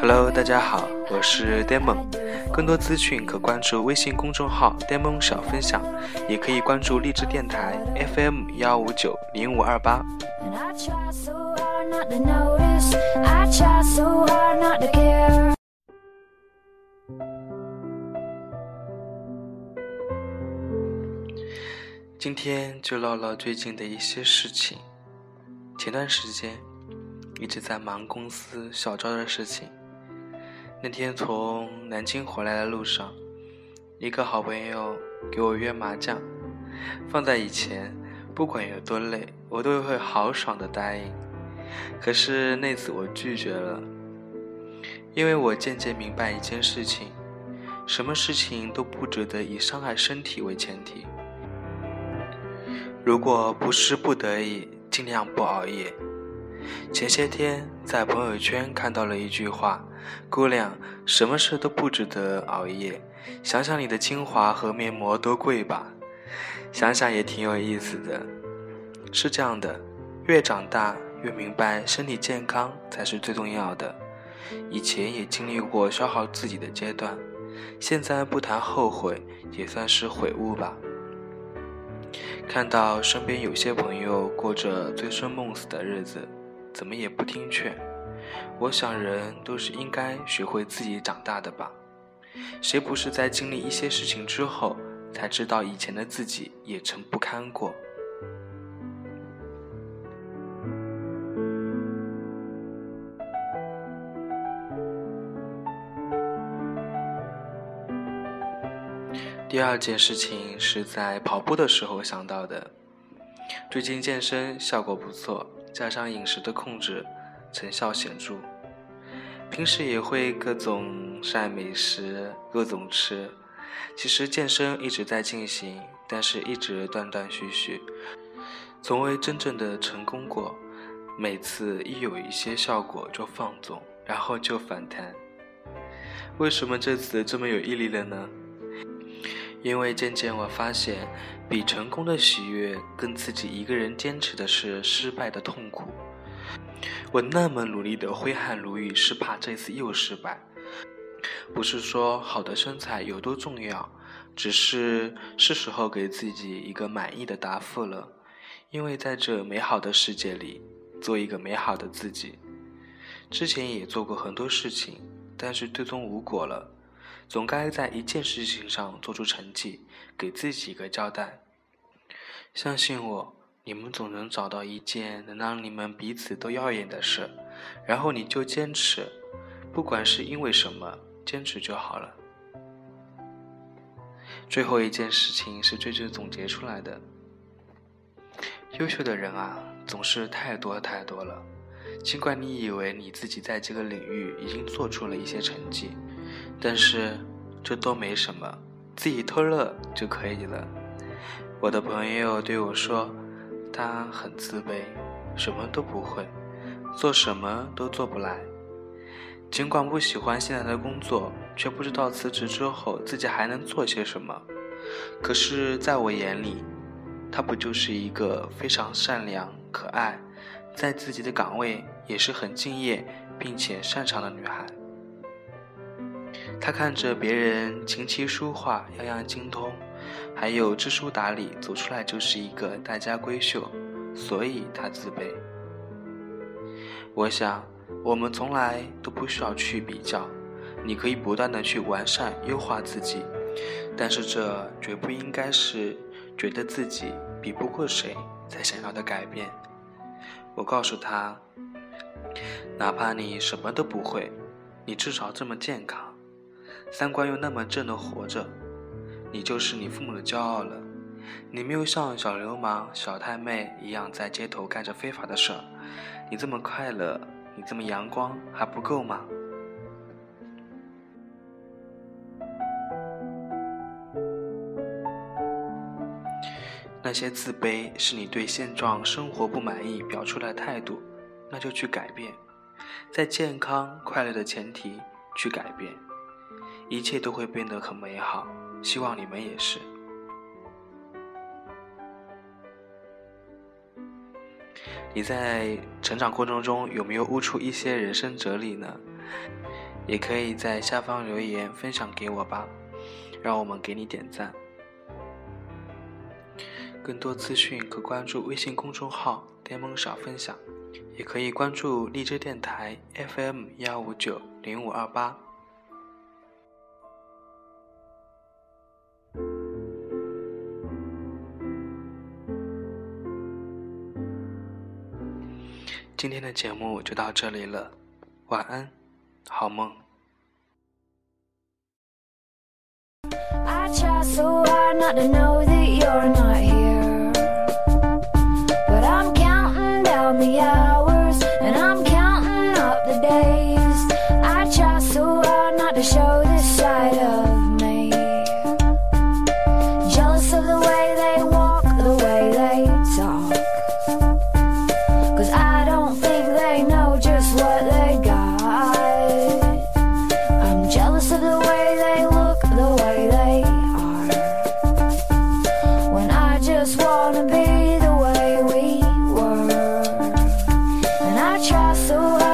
Hello，大家好，我是 Demon。更多资讯可关注微信公众号 “Demon 小分享”，也可以关注励志电台 FM 幺五九零五二八。今天就唠唠最近的一些事情。前段时间一直在忙公司小招的事情。那天从南京回来的路上，一个好朋友给我约麻将。放在以前，不管有多累，我都会豪爽的答应。可是那次我拒绝了，因为我渐渐明白一件事情：什么事情都不值得以伤害身体为前提。如果不是不得已，尽量不熬夜。前些天在朋友圈看到了一句话：“姑娘，什么事都不值得熬夜。想想你的精华和面膜多贵吧。”想想也挺有意思的。是这样的，越长大越明白身体健康才是最重要的。以前也经历过消耗自己的阶段，现在不谈后悔，也算是悔悟吧。看到身边有些朋友过着醉生梦死的日子。怎么也不听劝，我想人都是应该学会自己长大的吧。谁不是在经历一些事情之后，才知道以前的自己也曾不堪过？第二件事情是在跑步的时候想到的，最近健身效果不错。加上饮食的控制，成效显著。平时也会各种晒美食，各种吃。其实健身一直在进行，但是一直断断续续，从未真正的成功过。每次一有一些效果就放纵，然后就反弹。为什么这次这么有毅力了呢？因为渐渐我发现，比成功的喜悦更刺激一个人坚持的是失败的痛苦。我那么努力的挥汗如雨，是怕这次又失败。不是说好的身材有多重要，只是是时候给自己一个满意的答复了。因为在这美好的世界里，做一个美好的自己。之前也做过很多事情，但是最终无果了。总该在一件事情上做出成绩，给自己一个交代。相信我，你们总能找到一件能让你们彼此都耀眼的事，然后你就坚持，不管是因为什么，坚持就好了。最后一件事情是最最总结出来的：优秀的人啊，总是太多太多了。尽管你以为你自己在这个领域已经做出了一些成绩。但是这都没什么，自己偷乐就可以了。我的朋友对我说，他很自卑，什么都不会，做什么都做不来。尽管不喜欢现在的工作，却不知道辞职之后自己还能做些什么。可是，在我眼里，她不就是一个非常善良、可爱，在自己的岗位也是很敬业并且擅长的女孩。他看着别人琴棋书画样样精通，还有知书达理，走出来就是一个大家闺秀，所以他自卑。我想，我们从来都不需要去比较，你可以不断的去完善优化自己，但是这绝不应该是觉得自己比不过谁才想要的改变。我告诉他，哪怕你什么都不会，你至少这么健康。三观又那么正的活着，你就是你父母的骄傲了。你没有像小流氓、小太妹一样在街头干着非法的事儿，你这么快乐，你这么阳光，还不够吗？那些自卑是你对现状生活不满意表出来态度，那就去改变，在健康快乐的前提去改变。一切都会变得很美好希望你们也是。你在成长过程中有没有悟出一些人生哲理呢？也可以在下方留言分享给我吧让我们给你点赞。更多资讯可关注微信公众号天梦少分享也可以关注荔枝电台 fm 幺五九零五二八。今天的节目就到这里了，晚安，好梦。so high